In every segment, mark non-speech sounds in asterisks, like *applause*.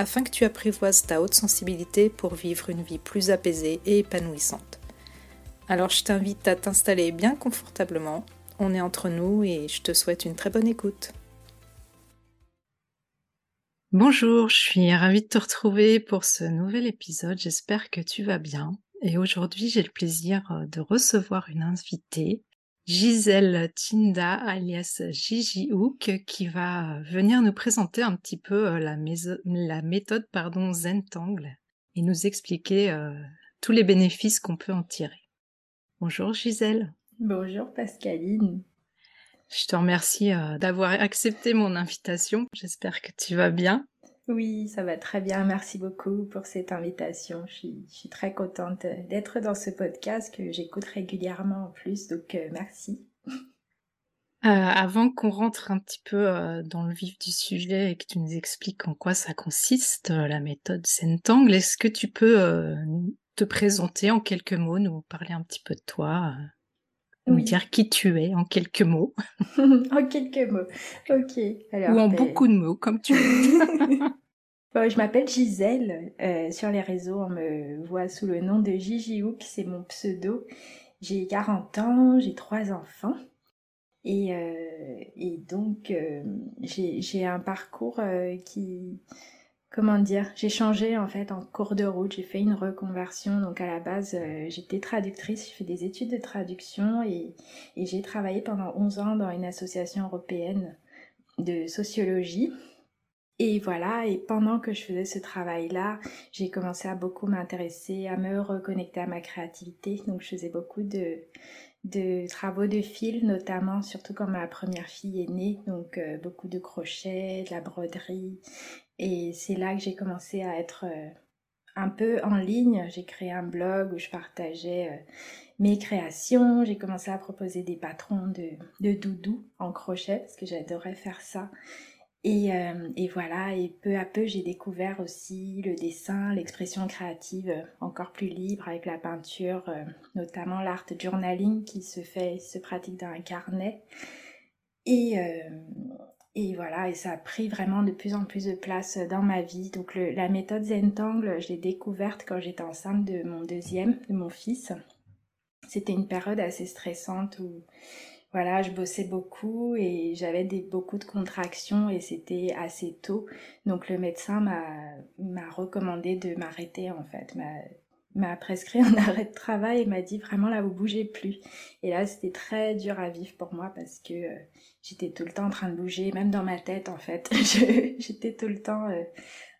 afin que tu apprivoises ta haute sensibilité pour vivre une vie plus apaisée et épanouissante. Alors je t'invite à t'installer bien confortablement, on est entre nous et je te souhaite une très bonne écoute. Bonjour, je suis ravie de te retrouver pour ce nouvel épisode, j'espère que tu vas bien. Et aujourd'hui j'ai le plaisir de recevoir une invitée Gisèle Tinda, alias Gigi Hook, qui va venir nous présenter un petit peu euh, la, la méthode pardon, Zentangle et nous expliquer euh, tous les bénéfices qu'on peut en tirer. Bonjour Gisèle. Bonjour Pascaline. Je te remercie euh, d'avoir accepté mon invitation. J'espère que tu vas bien. Oui, ça va très bien. Merci beaucoup pour cette invitation. Je suis, très contente d'être dans ce podcast que j'écoute régulièrement en plus, donc euh, merci. Euh, avant qu'on rentre un petit peu euh, dans le vif du sujet et que tu nous expliques en quoi ça consiste, la méthode Sentangle, est-ce que tu peux te présenter en quelques mots, nous parler un petit peu de toi nous dire qui tu es en quelques mots? *laughs* en quelques mots. Ok. Ou en ben, beaucoup de mots, comme tu veux. *laughs* je m'appelle Gisèle. Euh, sur les réseaux, on me voit sous le nom de Gigi Hook, c'est mon pseudo. J'ai 40 ans, j'ai trois enfants. Et, euh, donc, euh, j'ai un parcours qui, comment dire, j'ai changé en fait en cours de route, j'ai fait une reconversion. Donc à la base, j'étais traductrice, j'ai fait des études de traduction et, et j'ai travaillé pendant 11 ans dans une association européenne de sociologie. Et voilà, et pendant que je faisais ce travail-là, j'ai commencé à beaucoup m'intéresser, à me reconnecter à ma créativité. Donc je faisais beaucoup de, travaux de fil, notamment, surtout quand ma première fille est née. Donc euh, beaucoup de crochets, de la broderie. Et c'est là que j'ai commencé à être euh, un peu en ligne. J'ai créé un blog où je partageais euh, mes créations. J'ai commencé à proposer des patrons de, de doudou en crochet parce que j'adorais faire ça. Euh, et, voilà, et peu à peu, j'ai découvert aussi le dessin, l'expression créative euh, encore plus libre avec la peinture, euh, notamment l'art journaling qui se fait, se pratique dans un carnet. Et, et voilà, et ça a pris vraiment de plus en plus de place dans ma vie. Donc la méthode Zentangle, je l'ai découverte quand j'étais enceinte de mon deuxième, de mon fils. C'était une période assez stressante où voilà, je bossais beaucoup et j'avais beaucoup de contractions et c'était assez tôt. Donc le médecin m'a recommandé de m'arrêter en fait, m'a prescrit un *laughs* arrêt de travail et m'a dit vraiment là vous bougez plus. Et là c'était très dur à vivre pour moi parce que euh, j'étais tout le temps en train de bouger, même dans ma tête en fait. *laughs* j'étais tout le temps euh,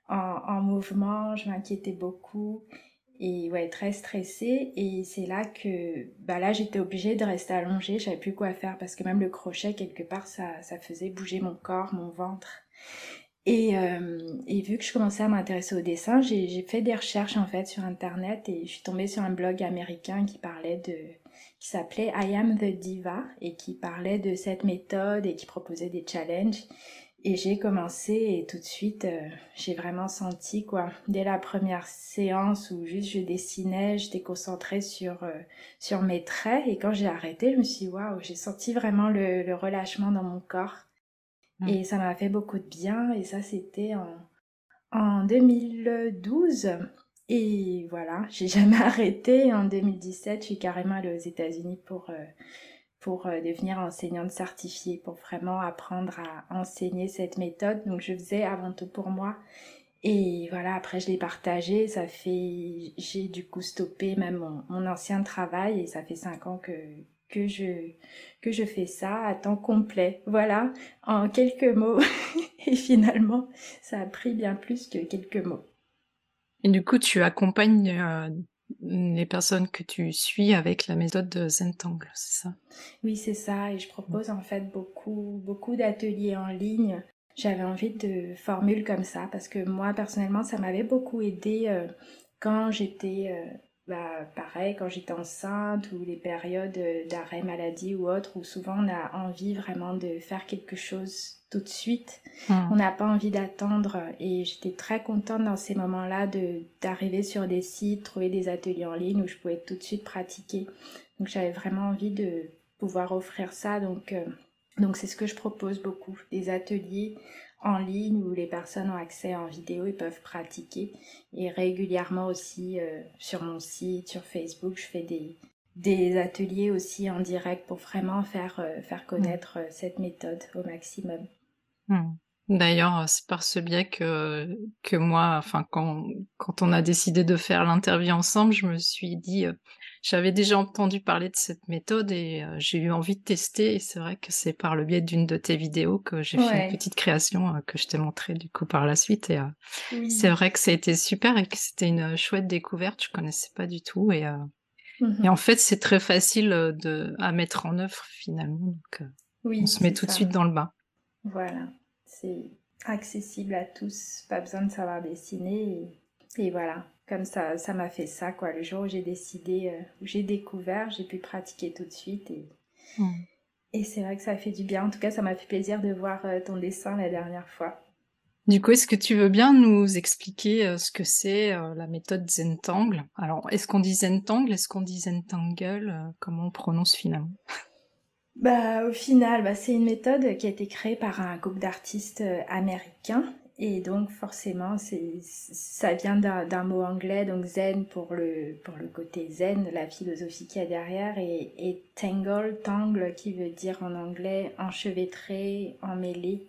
en mouvement, je m'inquiétais beaucoup et ouais très stressée. Et c'est là que bah là j'étais obligée de rester allongée. J'avais plus quoi faire parce que même le crochet quelque part ça, ça faisait bouger mon corps mon ventre. Et, euh, et vu que je commençais à m'intéresser au dessin j'ai fait des recherches en fait sur internet. Et je suis tombée sur un blog américain qui parlait de qui s'appelait I am the diva et qui parlait de cette méthode et qui proposait des challenges et j'ai commencé et tout de suite, euh, j'ai vraiment senti quoi. Dès la première séance où juste je dessinais, j'étais concentrée sur euh, sur mes traits et quand j'ai arrêté, je me suis dit waouh, j'ai senti vraiment le, le, relâchement dans mon corps. Mmh. Et ça m'a fait beaucoup de bien et ça c'était en en 2012 et voilà, j'ai *laughs* jamais arrêté. En 2017, je suis carrément allée aux États-Unis pour euh, pour euh, devenir enseignante certifiée, pour vraiment apprendre à enseigner cette méthode. Donc je faisais avant tout pour moi. Et voilà, après je l'ai partagé, ça fait, j'ai du coup stoppé même mon, mon, ancien travail et ça fait cinq ans que, que je, que je fais ça à temps complet. Voilà, en quelques mots. *laughs* et finalement, ça a pris bien plus que quelques mots. Et du coup, tu accompagnes euh, les personnes que tu suis avec la méthode de Zentangle, c'est ça? Oui, c'est ça. Et je propose en fait beaucoup, beaucoup d'ateliers en ligne. J'avais envie de formules comme ça parce que moi, personnellement, ça m'avait beaucoup aidé euh, quand j'étais euh, bah, pareil, quand j'étais enceinte ou les périodes d'arrêt maladie ou autre, où souvent on a envie vraiment de faire quelque chose tout de suite. Hmm. On n'a pas envie d'attendre. Et j'étais très contente dans ces moments-là de d'arriver sur des sites, trouver des ateliers en ligne où je pouvais tout de suite pratiquer. Donc j'avais vraiment envie de pouvoir offrir ça. Donc euh, donc c'est ce que je propose beaucoup, des ateliers en ligne où les personnes ont accès en vidéo et peuvent pratiquer. Et régulièrement aussi euh, sur mon site, sur Facebook, je fais des, des ateliers aussi en direct pour vraiment faire, euh, faire connaître euh, cette méthode au maximum. Hmm. D'ailleurs, c'est par ce biais que, que moi, enfin, quand, quand on a décidé de faire l'interview ensemble, je me suis dit, j'avais déjà entendu parler de cette méthode et euh, j'ai eu envie de tester. Et c'est vrai que c'est par le biais d'une de tes vidéos que j'ai fait une petite création euh, que je t'ai montrée du coup par la suite. Et euh, c'est vrai que ça a été super et que c'était une chouette découverte. Je connaissais pas du tout et, mmh et en fait c'est très facile de à mettre en œuvre finalement. Donc on se met tout de suite dans le bain. Voilà, c'est accessible à tous. Pas besoin de savoir dessiner et, et voilà comme ça, ça m'a fait ça, quoi. Le jour où j'ai décidé, euh, où j'ai découvert, j'ai pu pratiquer tout de suite et, hmm. et c'est vrai que ça fait du bien. En tout cas, ça m'a fait plaisir de voir euh, ton dessin la dernière fois. Du coup, est-ce que tu veux bien nous expliquer euh, ce que c'est la méthode Zentangle? Alors, est-ce qu'on dit Zentangle? Est-ce qu'on dit Zentangle? Comment on prononce finalement? Bah, au final, bah, c'est une méthode qui a été créée par un groupe d'artistes américains et donc forcément, c'est, ça vient d'un, mot anglais, donc zen pour le, pour le côté zen, la philosophie qu'il y a derrière, et, et tangle, tangle qui veut dire en anglais enchevêtré, emmêlé.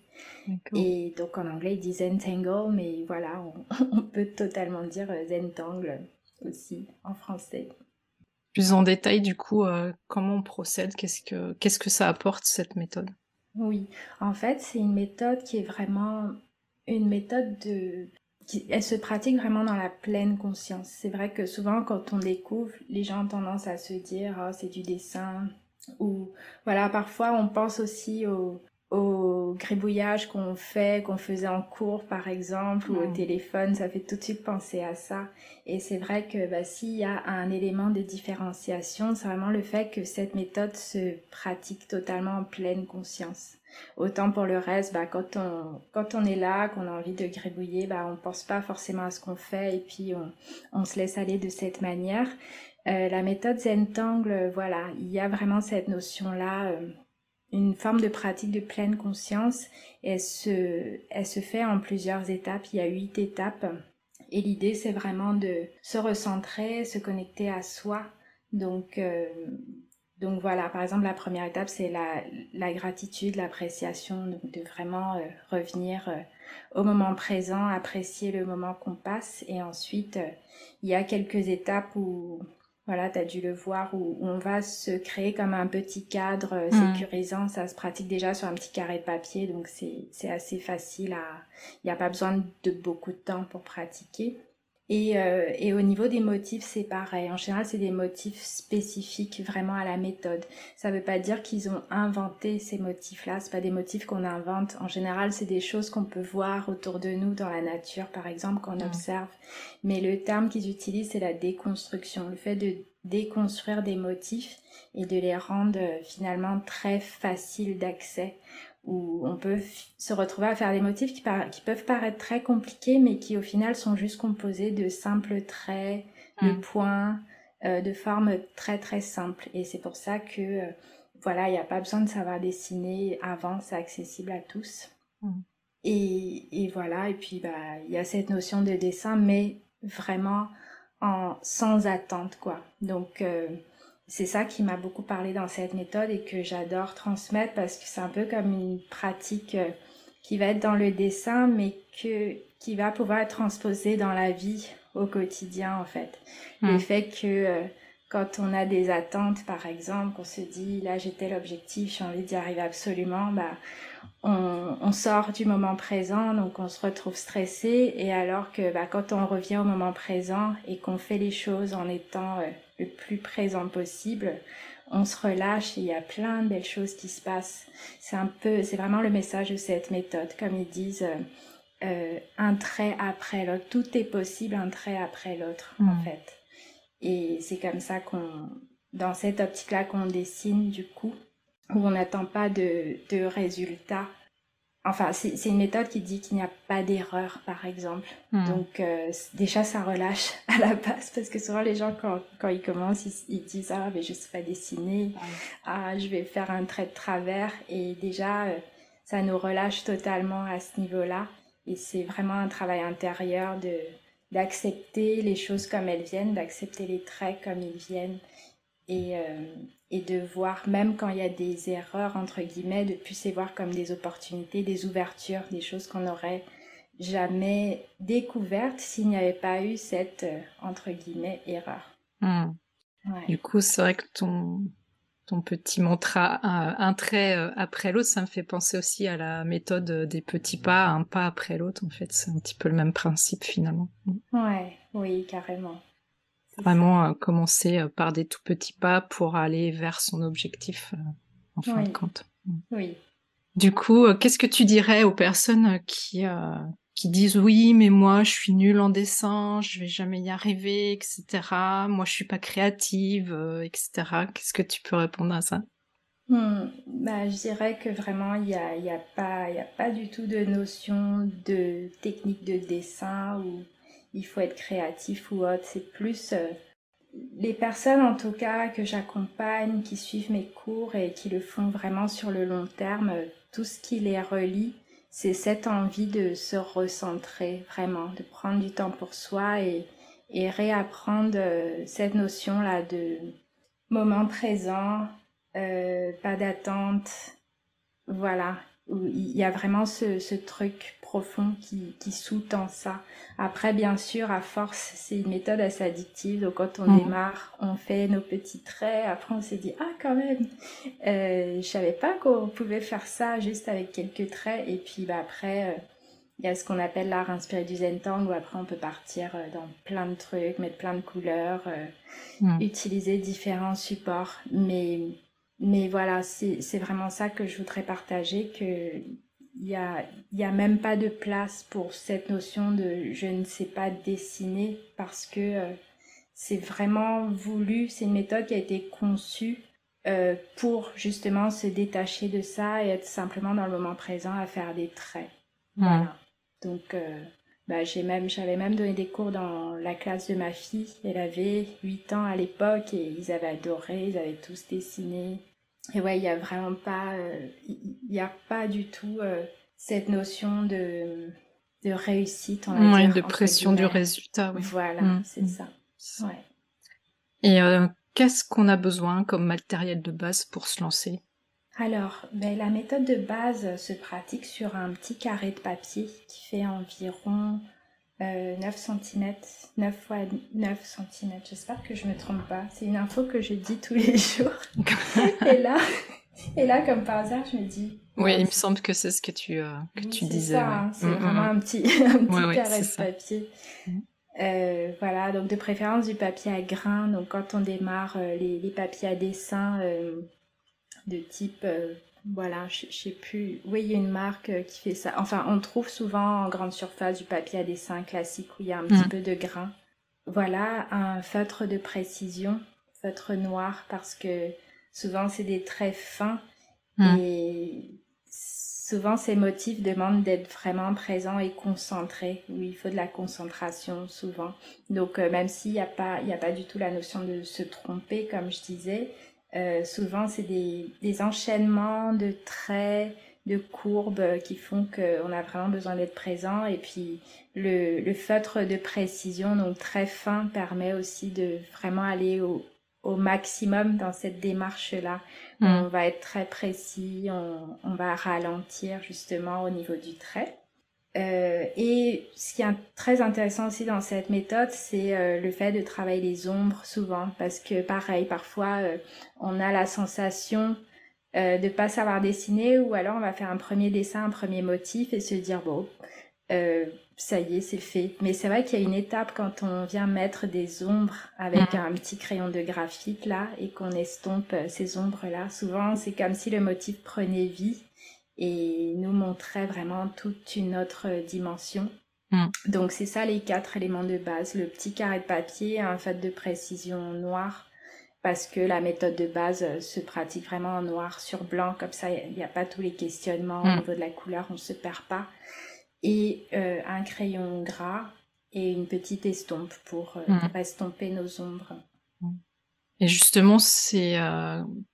Et donc en anglais, ils disent zen tangle, mais voilà, on, *laughs* peut totalement dire zen tangle aussi en français. Plus en détail, du coup, euh, comment on procède qu'est-ce que, qu'est-ce que ça apporte cette méthode? Oui, en fait, c'est une méthode qui est vraiment une méthode de elle se pratique vraiment dans la pleine conscience. C'est vrai que souvent quand on découvre, les gens ont tendance à se dire oh, c'est du dessin ou voilà, parfois on pense aussi au, au gribouillage qu'on fait, qu'on faisait en cours par exemple, ou au téléphone, ça fait tout de suite penser à ça. Et c'est vrai que bah, s'il y a un élément de différenciation, c'est vraiment le fait que cette méthode se pratique totalement en pleine conscience. Autant pour le reste, bah, quand, on, quand on est là, qu'on a envie de gribouiller, bah, on pense pas forcément à ce qu'on fait et puis on, on, se laisse aller de cette manière. Euh, la méthode Zentangle, voilà, il y a vraiment cette notion-là, euh, une forme de pratique de pleine conscience. Elle se, elle se fait en plusieurs étapes. Il y a huit étapes. Et l'idée, c'est vraiment de se recentrer, se connecter à soi. Donc, euh, donc voilà, par exemple, la première étape, c'est la, la, gratitude, l'appréciation, de vraiment euh, revenir euh, au moment présent, apprécier le moment qu'on passe. Et ensuite, euh, il y a quelques étapes où, voilà, tu as dû le voir, où, on va se créer comme un petit cadre mmh. sécurisant. Ça se pratique déjà sur un petit carré de papier, donc c'est assez facile à... Il n'y a pas besoin de beaucoup de temps pour pratiquer. Et, euh, et, au niveau des motifs, c'est pareil. En général, c'est des motifs spécifiques vraiment à la méthode. Ça ne veut pas dire qu'ils ont inventé ces motifs-là. C'est pas des motifs qu'on invente. En général, c'est des choses qu'on peut voir autour de nous dans la nature, par exemple, qu'on observe. Mais le terme qu'ils utilisent, c'est la déconstruction. Le fait de déconstruire des motifs et de les rendre euh, finalement très faciles d'accès où on peut se retrouver à faire des motifs qui, qui, peuvent paraître très compliqués, mais qui au final sont juste composés de simples traits, de mm. points, euh, de formes très très simples. Et c'est pour ça que euh, voilà, il n'y a pas besoin de savoir dessiner avant, c'est accessible à tous. Mm. Et, et, voilà, et puis bah il y a cette notion de dessin, mais vraiment en sans attente quoi. Donc euh, c'est ça qui m'a beaucoup parlé dans cette méthode et que j'adore transmettre parce que c'est un peu comme une pratique euh, qui va être dans le dessin mais que qui va pouvoir être transposée dans la vie au quotidien en fait. Le hmm. fait que euh, quand on a des attentes par exemple, qu'on se dit là j'ai tel objectif, j'ai envie d'y arriver absolument, bah on, on, sort du moment présent, donc on se retrouve stressé, et alors que bah, quand on revient au moment présent et qu'on fait les choses en étant euh, le plus présent possible, on se relâche et il y a plein de belles choses qui se passent. C'est un peu, c'est vraiment le message de cette méthode, comme ils disent, euh, euh un trait après l'autre. Tout est possible un trait après l'autre, en hmm. fait. Et c'est comme ça qu'on, dans cette optique-là qu'on dessine du coup, où on n'attend pas de, de résultats Enfin, c'est une méthode qui dit qu'il n'y a pas d'erreur, par exemple. Hmm. Donc, euh, déjà, ça relâche *laughs* à la base, parce que souvent, les gens, quand, quand ils commencent, ils, disent « Ah, mais je sais pas dessiner. Ah, je vais faire un trait de travers. » Et déjà, euh, ça nous relâche totalement à ce niveau-là. Et c'est vraiment un travail intérieur de d'accepter les choses comme elles viennent, d'accepter les traits comme ils viennent. Et, euh, et de voir, même quand il y a des erreurs, entre guillemets, de plus les voir comme des opportunités, des ouvertures, des choses qu'on n'aurait jamais découvertes s'il n'y avait pas eu cette, euh, entre guillemets, erreur. Hmm. Du coup, c'est vrai que ton, ton petit mantra, un, trait euh, après l'autre, ça me fait penser aussi à la méthode des petits pas, un pas après l'autre. En fait, c'est un petit peu le même principe finalement. Ouais, oui, carrément. Vraiment euh, commencer euh, par des tout petits pas pour aller vers son objectif euh, en fin de compte. Mm. Oui. Du coup, qu'est-ce que tu dirais aux personnes qui qui disent oui, mais moi je suis nulle en dessin, je vais jamais y arriver, etc. Moi je suis pas créative, etc. Qu'est-ce que tu peux répondre à ça? Hmm. bah, je dirais que vraiment il y a, y a pas y a pas du tout de notion de technique de dessin ou il faut être créatif ou autre. C'est plus euh, les personnes en tout cas que j'accompagne, qui suivent mes cours et qui le font vraiment sur le long terme, tout ce qui les relie, c'est cette envie de se recentrer vraiment, de prendre du temps pour soi et, réapprendre euh, cette notion-là de moment présent, euh, pas d'attente, voilà, il y a vraiment ce, ce truc profond qui, qui sous-tend ça. Après, bien sûr, à force, c'est une méthode assez addictive. Donc, quand on mm. démarre, on fait nos petits traits. Après, on s'est dit, ah, quand même, euh, je savais pas qu'on pouvait faire ça juste avec quelques traits. Et puis, bah, après, euh, il y a ce qu'on appelle l'art inspiré du Zentang, où après, on peut partir euh, dans plein de trucs, mettre plein de couleurs, euh, mm. utiliser différents supports. Mais, mais voilà, c'est vraiment ça que je voudrais partager, que il y a, y a même pas de place pour cette notion de je ne sais pas dessiner parce que euh, c'est vraiment voulu, c'est une méthode qui a été conçue euh, pour justement se détacher de ça et être simplement dans le moment présent à faire des traits. Voilà. Donc, euh, bah, j'ai même, j'avais même donné des cours dans la classe de ma fille. Elle avait 8 ans à l'époque et ils avaient adoré, ils avaient tous dessiné. Et ouais, il y a vraiment pas, euh, il n'y a pas du tout euh, cette notion de, de réussite, on va dire, de pression du résultat. Oui. Voilà, mm. c'est ça. Ouais. Et euh, qu'est-ce qu'on a besoin comme matériel de base pour se lancer? Alors, ben, la méthode de base se pratique sur un petit carré de papier qui fait environ 9 cm, 9 fois 9 cm. J'espère que je me trompe pas. C'est une info que je dis tous les jours. *laughs* et là, et là, comme par hasard, je me dis. Oui, il me semble que c'est ce que tu, euh, que tu disais. Hein. c'est mm, mm, vraiment mm. un petit, *laughs* un petit carré de papier. Euh, voilà, donc de préférence du papier à grains. Donc quand on démarre euh, les, les, papiers à dessin de type voilà, je, sais plus. Oui, il y a une marque euh, qui fait ça. Enfin, on trouve souvent en grande surface du papier à dessin classique où il y a un petit mm. peu de grain. Voilà, un feutre de précision, feutre noir, parce que souvent c'est des traits fins mm. et souvent ces motifs demandent d'être vraiment présents et concentrés. Oui, il faut de la concentration souvent. Donc, euh, même s'il n'y a pas, il n'y a pas du tout la notion de se tromper, comme je disais, euh, souvent, c'est des, des, enchaînements de traits, de courbes qui font qu'on a vraiment besoin d'être présent. Et puis, le, le, feutre de précision, donc très fin, permet aussi de vraiment aller au, au maximum dans cette démarche-là. Mm. On va être très précis, on, on va ralentir justement au niveau du trait. Euh, et ce qui est très intéressant aussi dans cette méthode, c'est euh, le fait de travailler les ombres souvent, parce que pareil, parfois euh, on a la sensation euh, de pas savoir dessiner, ou alors on va faire un premier dessin, un premier motif, et se dire bon, ça y est, c'est fait. Mais c'est vrai qu'il y a une étape quand on vient mettre des ombres avec mm. un petit crayon de graphite là, et qu'on estompe ces ombres là. Souvent, c'est comme si le motif prenait vie et nous montrait vraiment toute une autre dimension. Mm. Donc c'est ça les quatre éléments de base. Le petit carré de papier, un fait de précision noir, parce que la méthode de base euh, se pratique vraiment en noir sur blanc, comme ça il n'y a, pas tous les questionnements au mm. niveau de la couleur, on ne se perd pas. Et euh, un crayon gras et une petite estompe pour euh, mm. estomper nos ombres. Et justement, c'est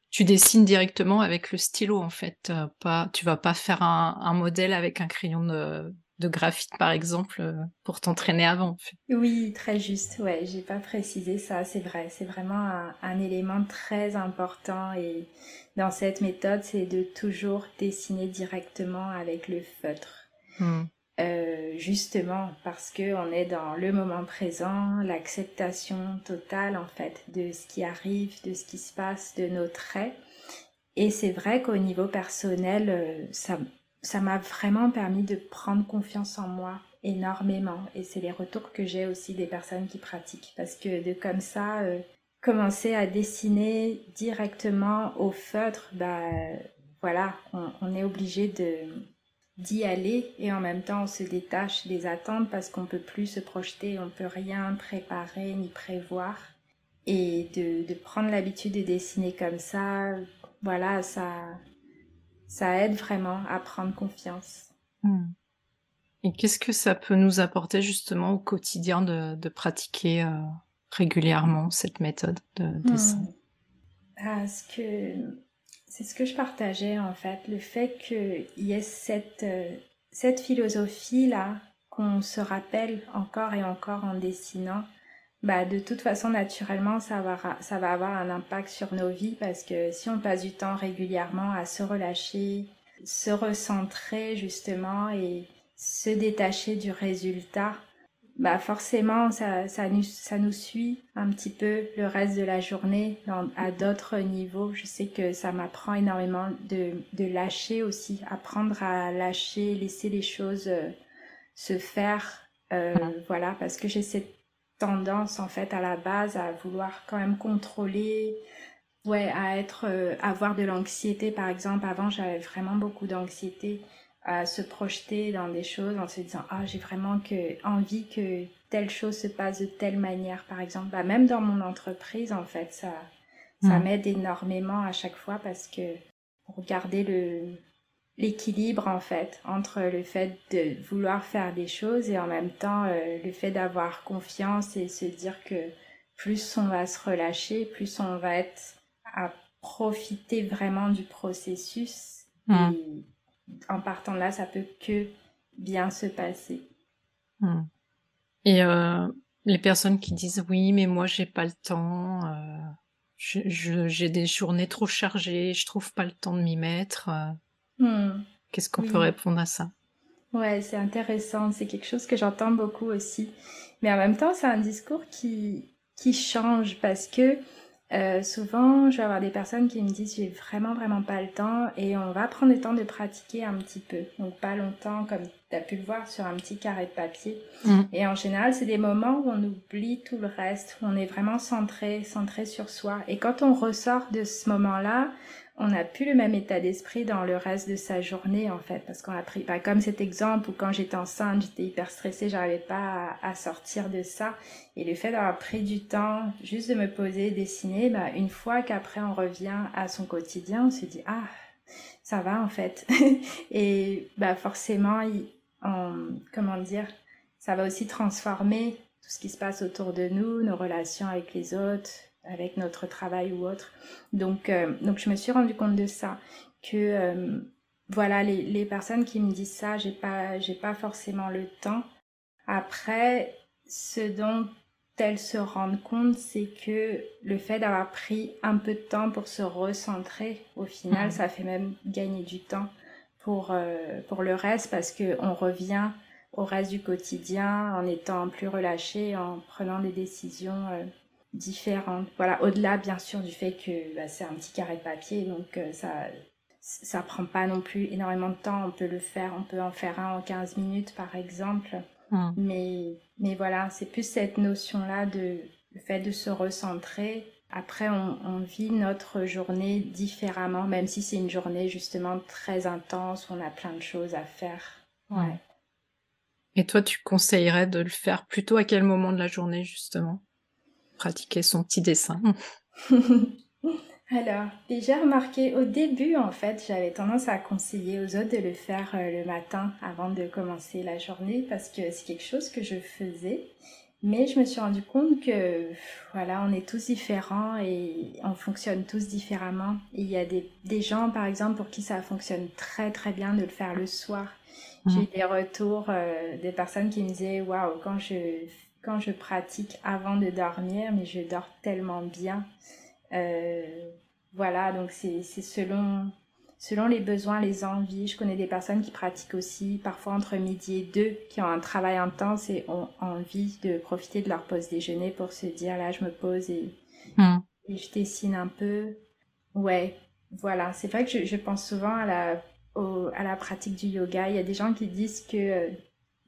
tu dessines directement avec le stylo en fait. pas, tu vas pas faire un, un modèle avec un crayon de, de graphite par exemple euh, pour t'entraîner avant. Oui, très juste. Ouais, j'ai pas précisé ça, c'est vrai. C'est vraiment un, élément très important et dans cette méthode, c'est de toujours dessiner directement avec le feutre. Hmm. Euh, justement parce que on est dans le moment présent, l'acceptation totale en fait de ce qui arrive, de ce qui se passe, de nos traits. Et c'est vrai qu'au niveau personnel, euh, ça, ça m'a vraiment permis de prendre confiance en moi énormément. Et c'est les retours que j'ai aussi des personnes qui pratiquent. Parce que de comme ça, euh, commencer à dessiner directement au feutre, bah voilà, on, est obligé de d'y aller et en même temps on se détache des attentes parce qu'on peut plus se projeter, on peut rien préparer ni prévoir. Et de, de prendre l'habitude de dessiner comme ça, voilà, ça, ça aide vraiment à prendre confiance. Hmm. Et qu'est-ce que ça peut nous apporter justement au quotidien de, pratiquer euh, régulièrement cette méthode de hmm. dessin? Parce que c'est ce que je partageais en fait, le fait qu'il y ait cette, euh, cette philosophie-là qu'on se rappelle encore et encore en dessinant, bah, de toute façon, naturellement, ça va, ça va avoir un impact sur nos vies parce que si on passe du temps régulièrement à se relâcher, se recentrer justement et se détacher du résultat, bah forcément, ça, ça, nous, ça nous suit un petit peu le reste de la journée à d'autres niveaux. Je sais que ça m'apprend énormément de, de lâcher aussi, apprendre à lâcher, laisser les choses euh, se faire. Euh, voilà, parce que j'ai cette tendance en fait à la base à vouloir quand même contrôler, ouais, à être, euh, avoir de l'anxiété par exemple. Avant j'avais vraiment beaucoup d'anxiété à se projeter dans des choses en se disant ah j'ai vraiment que envie que telle chose se passe de telle manière par exemple. Bah, même dans mon entreprise en fait ça ça mmh. m'aide énormément à chaque fois parce que pour garder le l'équilibre en fait entre le fait de vouloir faire des choses et en même temps euh, le fait d'avoir confiance et se dire que plus on va se relâcher, plus on va être à profiter vraiment du processus. Hmm. Et en partant de là, ça peut que bien se passer. Hmm. Et euh, les personnes qui disent oui, mais moi j'ai pas le temps, euh, j'ai des journées trop chargées, je trouve pas le temps de m'y mettre. Hmm. Qu'est-ce qu'on peut répondre à ça? Ouais, c'est intéressant. C'est quelque chose que j'entends beaucoup aussi. Mais en même temps, c'est un discours qui, qui change parce que euh, souvent, je vais avoir des personnes qui me disent j'ai vraiment vraiment pas le temps et on va prendre le temps de pratiquer un petit peu. Donc pas longtemps comme tu as pu le voir sur un petit carré de papier. Hmm. Et en général, c'est des moments où on oublie tout le reste, où on est vraiment centré, centré sur soi. Et quand on ressort de ce moment-là, on n'a plus le même état d'esprit dans le reste de sa journée en fait parce qu'on a pris bah, comme cet exemple où quand j'étais enceinte j'étais hyper stressée j'arrivais pas à, sortir de ça. Et le fait d'avoir pris du temps juste de me poser dessiner bah, une fois qu'après on revient à son quotidien on se dit ah ça va en fait. *laughs* Et bah forcément comment dire ça va aussi transformer tout ce qui se passe autour de nous nos relations avec les autres avec notre travail ou autre. Donc, euh, donc je me suis rendu compte de ça, que euh, voilà, les, les, personnes qui me disent ça, j'ai pas, j'ai pas forcément le temps. Après, ce dont elles se rendent compte, c'est que le fait d'avoir pris un peu de temps pour se recentrer, au final, mmh. ça fait même gagner du temps pour, euh, pour le reste parce que on revient au reste du quotidien en étant plus relâché, en prenant des décisions différentes. Voilà, au-delà bien sûr du fait que bah, c'est un petit carré de papier, donc euh, ça ça prend pas non plus énormément de temps. On peut le faire, on peut en faire un en 15 minutes par exemple. Hmm. Mais, mais voilà, c'est plus cette notion-là de le fait de se recentrer. Après, on, on vit notre journée différemment, même si c'est une journée justement très intense, où on a plein de choses à faire. Ouais. Et toi, tu conseillerais de le faire plutôt à quel moment de la journée, justement? Pratiquer son petit dessin. *laughs* Alors, j'ai remarqué au début, en fait, j'avais tendance à conseiller aux autres de le faire euh, le matin avant de commencer la journée parce que c'est quelque chose que je faisais. Mais je me suis rendu compte que, voilà, on est tous différents et on fonctionne tous différemment. il y a des, des gens, par exemple, pour qui ça fonctionne très très bien de le faire le soir. J'ai eu des retours euh, des personnes qui me disaient, waouh, quand je, quand je pratique avant de dormir, mais je dors tellement bien. Euh, voilà, donc c'est selon, selon les besoins, les envies. Je connais des personnes qui pratiquent aussi parfois entre midi et deux, qui ont un travail intense et ont envie de profiter de leur pause déjeuner pour se dire là, je me pose et, hmm. et je dessine un peu. Ouais, voilà. C'est vrai que je, je, pense souvent à la, à la pratique du yoga. Il y a des gens qui disent que,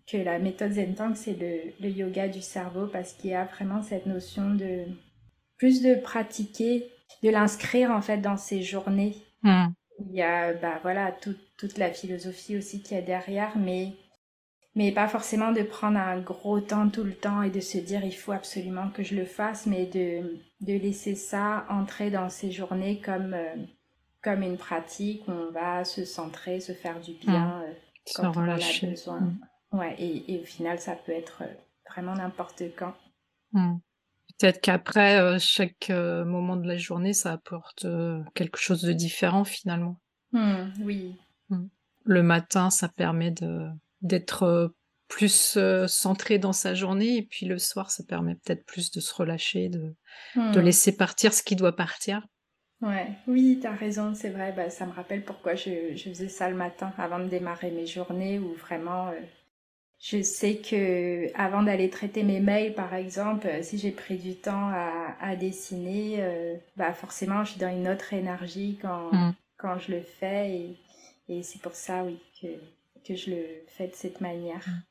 que la méthode Zentang, c'est le, le yoga du cerveau parce qu'il y a vraiment cette notion de plus de pratiquer, de l'inscrire en fait dans ses journées. Hmm. Il y a bah voilà toute la philosophie aussi qui est derrière, mais mais pas forcément de prendre un gros temps tout le temps et de se dire il faut absolument que je le fasse, mais de de laisser ça entrer dans ses journées comme euh, comme une pratique où on va se centrer, se faire du bien euh, quand on a besoin. Hmm. Ouais, et, et, au final, ça peut être euh, vraiment n'importe quand. Hmm. Peut-être qu'après, euh, chaque euh, moment de la journée, ça apporte euh, quelque chose de différent finalement. Mmh, oui. Mmh. Le matin, ça permet de d'être plus centré dans sa journée, et puis le soir, ça permet peut-être plus de se relâcher, de, de laisser partir ce qui doit partir. Ouais, oui, t'as raison, c'est vrai. Bah, ça me rappelle pourquoi je, je, faisais ça le matin avant de démarrer mes journées, où vraiment je sais que avant d'aller traiter mes mails, par exemple, euh, si j'ai pris du temps à, à dessiner, euh, bah forcément, je suis dans une autre énergie quand, mm. quand je le fais. Et, et c'est pour ça, oui, que, que je le fais de cette manière. Mm.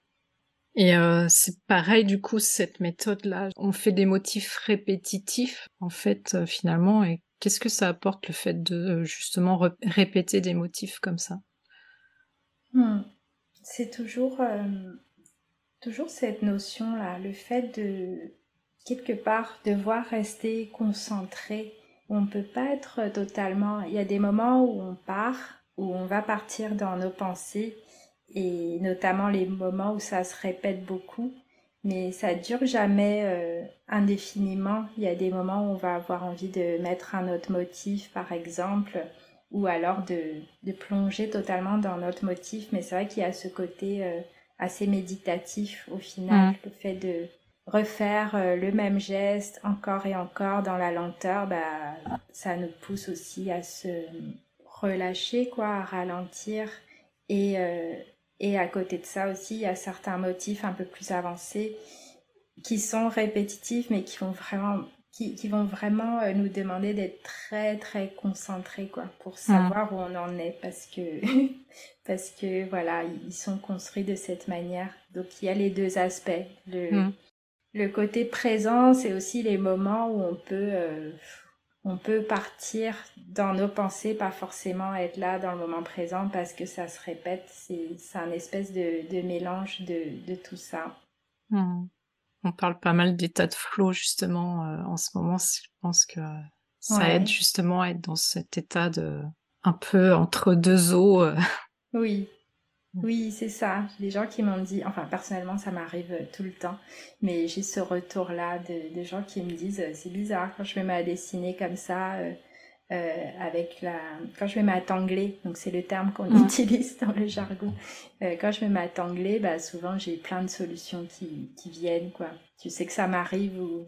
Et euh, c'est pareil, du coup, cette méthode-là, on fait des motifs répétitifs, en fait, finalement. Et qu'est-ce que ça apporte le fait de justement répéter des motifs comme ça? Hmm c'est toujours, euh, toujours cette notion-là, le fait de, quelque part, devoir rester concentré. On ne peut pas être totalement... Il y a des moments où on part, où on va partir dans nos pensées, et notamment les moments où ça se répète beaucoup, mais ça dure jamais euh, indéfiniment. Il y a des moments où on va avoir envie de mettre un autre motif, par exemple, ou alors de, de plonger totalement dans notre motif. Mais c'est vrai qu'il y a ce côté euh, assez méditatif au final, le fait de refaire euh, le même geste encore et encore dans la lenteur, bah, ça nous pousse aussi à se relâcher, quoi, à ralentir. Et, euh, et à côté de ça aussi, il y a certains motifs un peu plus avancés qui sont répétitifs, mais qui vont vraiment qui, vont vraiment euh, nous demander d'être très très concentrés quoi pour mm. savoir où on en est parce que *laughs* parce que voilà ils sont construits de cette manière donc il y a les deux aspects le mm. le côté présent c'est aussi les moments où on peut euh, on peut partir dans nos pensées, pas forcément être là dans le moment présent parce que ça se répète. C'est un espèce de, de mélange de, de tout ça. Mm. On parle pas mal d'état de flow justement euh, en ce moment. Je pense que ça aide justement à être dans cet état de un peu entre deux eaux. Euh. Oui, oui, c'est ça. Les gens qui m'ont dit, enfin personnellement ça m'arrive tout le temps, mais j'ai ce retour-là de, gens qui me disent c'est bizarre quand je me mets à dessiner comme ça, euh, euh, avec la quand je me mets à tangler donc c'est le terme qu'on utilise dans le jargon euh, quand je me mets à tangler bah souvent j'ai plein de solutions qui qui viennent quoi. Tu sais que ça m'arrive ou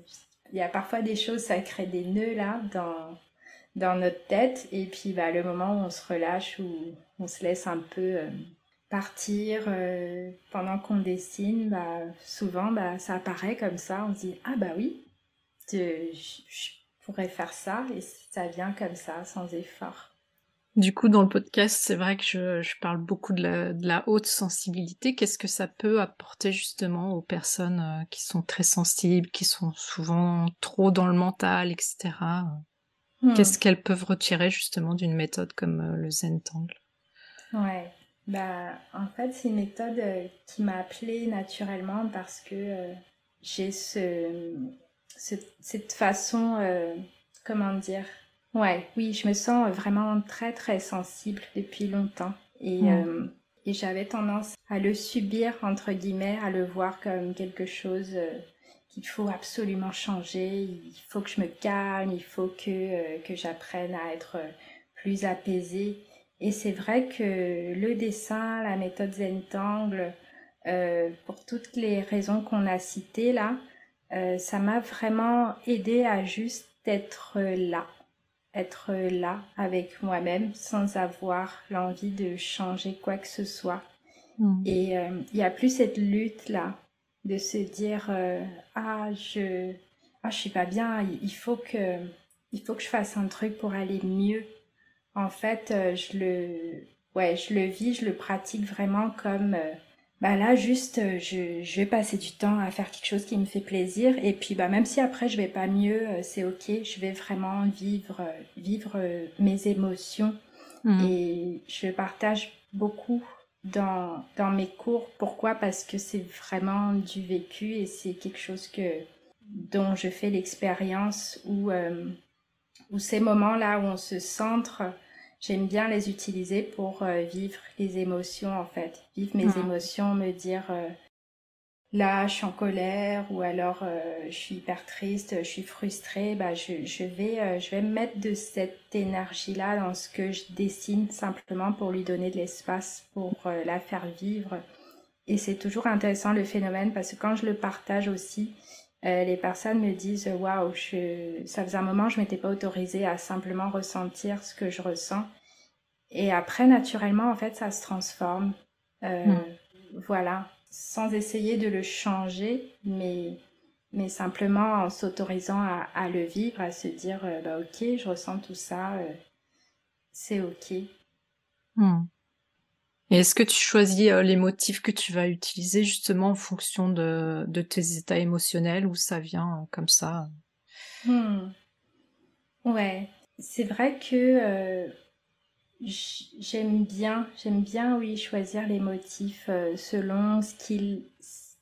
il y a parfois des choses ça crée des nœuds là dans dans notre tête. Et puis bah le moment où on se relâche où on se laisse un peu euh, partir pendant qu'on dessine bah souvent bah ça apparaît comme ça. On se dit ah bah oui je, je pourrais faire ça et ça vient comme ça, sans effort. Du coup, dans le podcast, c'est vrai que je, parle beaucoup de la, haute sensibilité. Qu'est-ce que ça peut apporter justement aux personnes euh, qui sont très sensibles, qui sont souvent trop dans le mental, etc. Hmm. Qu'est-ce qu'elles peuvent retirer justement d'une méthode comme euh, le Zen Tangle? Ouais, bah, En fait, c'est une méthode euh, qui m'a appelée naturellement parce que euh, j'ai ce, cette façon, euh, comment dire? Ouais, oui, je me sens vraiment très très sensible depuis longtemps. Et, et j'avais tendance à le subir, entre guillemets, à le voir comme quelque chose qu'il faut absolument changer, il faut que je me calme, il faut que, que j'apprenne à être plus apaisée. Et c'est vrai que le dessin, la méthode Zentangle, euh, pour toutes les raisons qu'on a citées là, euh, ça m'a vraiment aidé à juste être là, être là avec moi-même sans avoir l'envie de changer quoi que ce soit. Hmm. Et euh, il n'y a plus cette lutte là de se dire euh, ah je ah je suis pas bien, il faut que il faut que je fasse un truc pour aller mieux en fait, euh, je le, ouais, je le vis, je le pratique vraiment comme, euh, bah là, juste, euh, je, je vais passer du temps à faire quelque chose qui me fait plaisir. Et puis, bah, même si après je vais pas mieux, c'est ok. Je vais vraiment vivre, vivre mes émotions. Mmh. Et je partage beaucoup dans, dans mes cours. Pourquoi? Parce que c'est vraiment du vécu et c'est quelque chose que, dont je fais l'expérience où, où ces moments-là où on se centre, j'aime bien les utiliser pour euh, vivre les émotions en fait, vivre mes mmh. émotions, me dire euh, là je suis en colère ou alors euh, je suis hyper triste, je suis frustrée, bah je, je vais je vais me mettre de cette énergie là dans ce que je dessine simplement pour lui donner de l'espace pour la faire vivre. Et c'est toujours intéressant le phénomène parce que quand je le partage aussi, euh, les personnes me disent waouh, ça faisait un moment je m'étais pas autorisée à simplement ressentir ce que je ressens. Et après, naturellement, en fait, ça se transforme. Euh, hmm. Voilà, sans essayer de le changer, mais, mais simplement en s'autorisant à, à, le vivre, à se dire euh, bah, ok, je ressens tout ça, c'est ok. Hmm. Et est-ce que tu choisis euh, les motifs que tu vas utiliser justement en fonction de, de tes états émotionnels ou ça vient euh, comme ça hmm. Ouais, c'est vrai que euh, j'aime bien, j'aime bien, oui, choisir les motifs selon ce qu'ils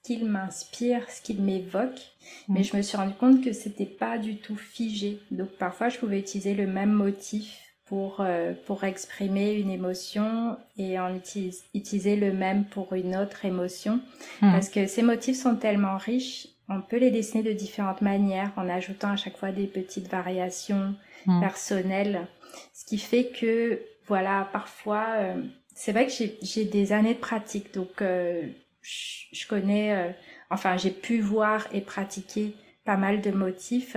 qu'il m'inspire, ce qu'il m'évoque, mais hmm. je me suis rendu compte que c'était pas du tout figé. Donc parfois je pouvais utiliser le même motif pour, euh, pour exprimer une émotion et en utiliser le même pour une autre émotion. Hmm. Parce que ces motifs sont tellement riches, on peut les dessiner de différentes manières en ajoutant à chaque fois des petites variations hmm. personnelles. Ce qui fait que, voilà, parfois, euh, c'est vrai que j'ai des années de pratique, donc euh, je, connais, enfin j'ai pu voir et pratiquer pas mal de motifs.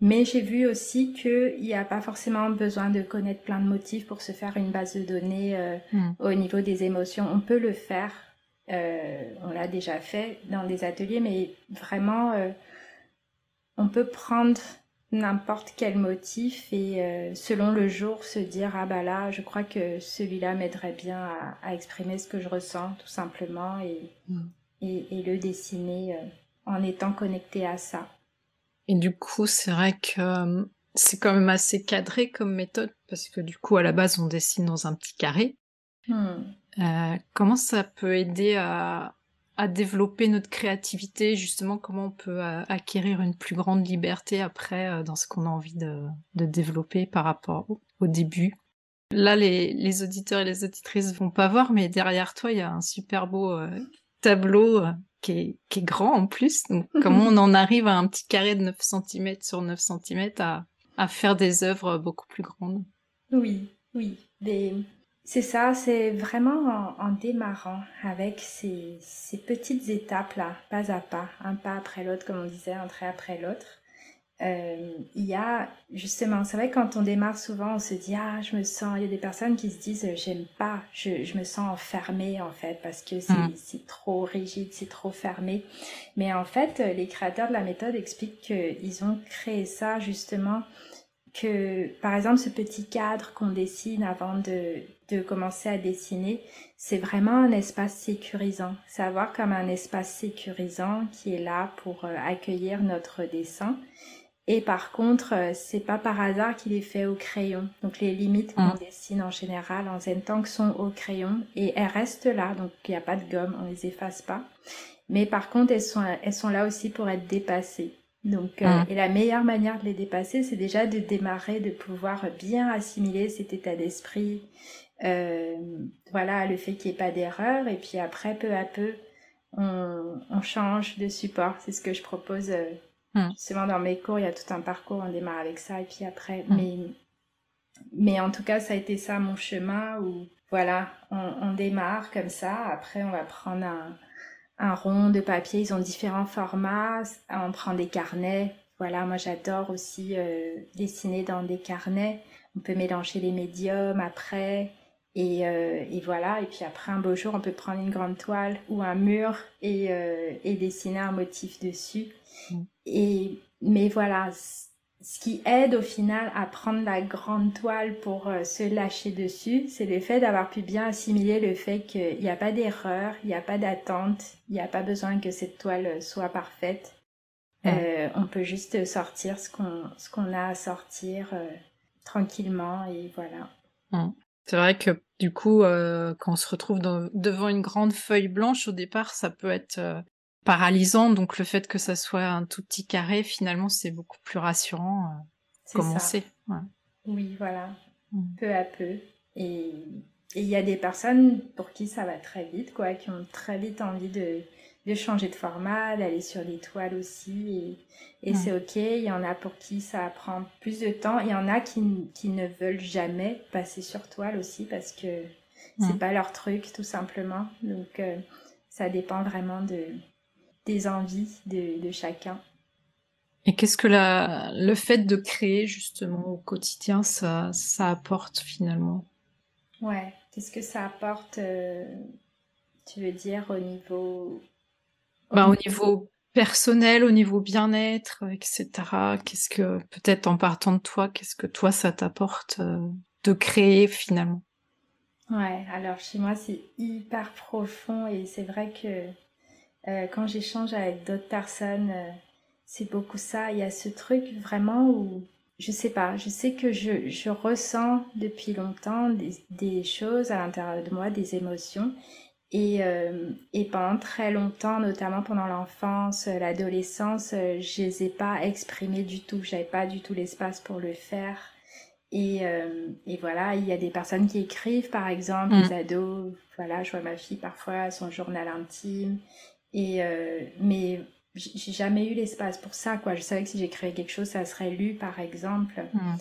Mais j'ai vu aussi qu'il n'y a pas forcément besoin de connaître plein de motifs pour se faire une base de données euh, hmm. au niveau des émotions. On peut le faire, euh, on l'a déjà fait dans des ateliers, mais vraiment, euh, on peut prendre n'importe quel motif et selon le jour se dire ah bah là je crois que celui-là m'aiderait bien à, exprimer ce que je ressens tout simplement et, hmm. et le dessiner en étant connecté à ça. Et du coup, c'est vrai que euh, c'est quand même assez cadré comme méthode, parce que du coup, à la base, on dessine dans un petit carré. Hmm. Euh, comment ça peut aider à, à, développer notre créativité, justement, comment on peut euh, acquérir une plus grande liberté après dans ce qu'on a envie de, de, développer par rapport au, début? Là, les, les, auditeurs et les auditrices vont pas voir, mais derrière toi, il y a un super beau tableau qui est, qui est, grand en plus. Donc, *laughs* comment on en arrive à un petit carré de 9 cm sur 9 cm à, à faire des œuvres beaucoup plus grandes? Oui, oui. C'est ça, c'est vraiment en, en, démarrant avec ces, ces petites étapes-là, pas à pas, un pas après l'autre, comme on disait, un trait après l'autre euh, il y a justement, c'est vrai quand on démarre souvent, on se dit ah je me sens, il y a des personnes qui se disent j'aime pas, je, je me sens enfermée en fait parce que c'est mm. c'est trop rigide, c'est trop fermé. Mais en fait, les créateurs de la méthode expliquent qu'ils ont créé ça justement que par exemple ce petit cadre qu'on dessine avant de, de commencer à dessiner, c'est vraiment un espace sécurisant. Savoir comme un espace sécurisant qui est là pour euh, accueillir notre dessin Et par contre, euh, c'est pas par hasard qu'il est fait au crayon. Donc les limites qu'on mm. dessine en général en Zentank sont au crayon et elles restent là. Donc il n'y a pas de gomme, on les efface pas. Mais par contre, elles sont, elles sont là aussi pour être dépassées. Donc, euh, mm. et la meilleure manière de les dépasser, c'est déjà de démarrer, de pouvoir bien assimiler cet état d'esprit, euh, voilà, le fait qu'il n'y ait pas d'erreur. Et puis après, peu à peu, on, on change de support. C'est ce que je propose euh, mm. justement dans mes cours. Il y a tout un parcours, on démarre avec ça. Et puis après, mm. mais, mais en tout cas, ça a été ça mon chemin où, voilà, on, on démarre comme ça. Après, on va prendre un un rond de papier. Ils ont différents formats. On prend des carnets. Voilà, moi j'adore aussi euh, dessiner dans des carnets. On peut mélanger les médiums après. Et, euh, et, voilà, et puis après un beau jour, on peut prendre une grande toile ou un mur et, euh, et dessiner un motif dessus. Mm. Et, mais voilà, ce qui aide au final à prendre la grande toile pour euh, se lâcher dessus, c'est le fait d'avoir pu bien assimiler le fait qu'il n'y a pas d'erreur, il n'y a pas d'attente, il n'y a pas besoin que cette toile soit parfaite. Euh, on peut juste sortir ce qu'on qu'on a à sortir euh, tranquillement et voilà. C'est vrai que du coup, quand on se retrouve devant une grande feuille blanche, au départ, ça peut être paralysant. Donc le fait que ça soit un tout petit carré, finalement, c'est beaucoup plus rassurant. Euh, commencer. Oui, voilà. Mm. Peu à peu. Et il y a des personnes pour qui ça va très vite, quoi, qui ont très vite envie de, de changer de format, d'aller sur les toiles aussi. Et, et c'est OK. Il y en a pour qui ça prend plus de temps. Il y en a qui, qui ne veulent jamais passer sur toile aussi parce que c'est mm. pas leur truc, tout simplement. Donc, euh, ça dépend vraiment de, des envies de, chacun. Et qu'est-ce que la, le fait de créer justement au quotidien, ça, ça apporte finalement? Ouais, qu'est-ce que ça apporte, euh, tu veux dire, au niveau... Bah, au niveau personnel, au niveau bien-être, etc. Qu'est-ce que, peut-être en partant de toi, qu'est-ce que toi, ça t'apporte euh, de créer finalement? Ouais, alors chez moi, c'est hyper profond et c'est vrai que euh, quand j'échange avec d'autres personnes, euh, c'est beaucoup ça. Il y a ce truc vraiment où, je sais pas, je sais que je, je ressens depuis longtemps des, des choses à l'intérieur de moi, des émotions. Et, euh, et pendant très longtemps, notamment pendant l'enfance, l'adolescence, je les ai pas exprimées du tout. J'avais pas du tout l'espace pour le faire. Et, et, voilà, il y a des personnes qui écrivent, par exemple, mmh. des ados. Voilà, je vois ma fille parfois son journal intime. Et euh, mais j'ai jamais eu l'espace pour ça, quoi. Je savais que si j'écrivais quelque chose, ça serait lu, par exemple. Hmm.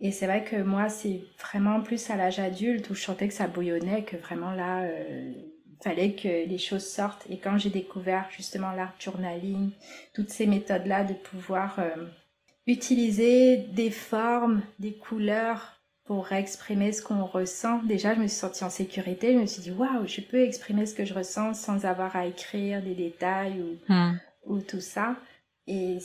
Et c'est vrai que moi, c'est vraiment plus à l'âge adulte où je sentais que ça bouillonnait, que vraiment là, euh, fallait que les choses sortent. Et quand j'ai découvert justement l'art journaling, toutes ces méthodes-là de pouvoir euh, utiliser des formes, des couleurs pour exprimer ce qu'on ressent. Déjà, je me suis sentie en sécurité. Je me suis dit, waouh, je peux exprimer ce que je ressens sans avoir à écrire des détails ou, hmm. ou tout ça. Et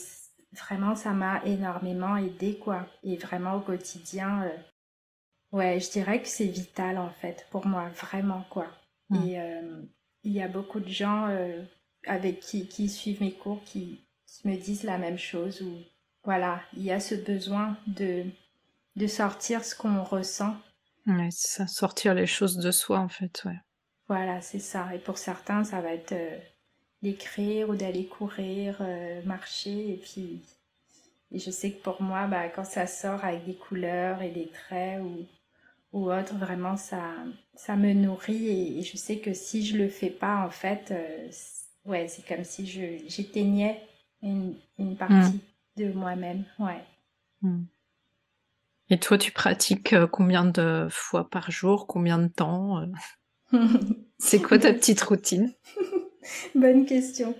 vraiment, ça m'a énormément aidé, quoi. Et vraiment, au quotidien, euh, ouais, je dirais que c'est vital, en fait, pour moi, vraiment, quoi. Hmm. Et euh, il y a beaucoup de gens euh, avec qui, qui suivent mes cours qui, qui me disent la même chose, ou voilà, il y a ce besoin de de sortir ce qu'on ressent. Ouais, c'est ça, sortir les choses de soi en fait, ouais. Voilà, c'est ça. Et pour certains, ça va être euh, d'écrire ou d'aller courir, euh, marcher. Et puis, et je sais que pour moi, bah, quand ça sort avec des couleurs et des traits ou, ou autre, vraiment, ça, ça me nourrit. Et, je sais que si je le fais pas, en fait, euh, ouais, c'est comme si j'éteignais une, une partie mmh. de moi-même. Ouais. Mmh. Et toi, tu pratiques euh, combien de fois par jour? Combien de temps euh? *laughs* C'est quoi ta petite routine? *laughs* *laughs* Bonne question.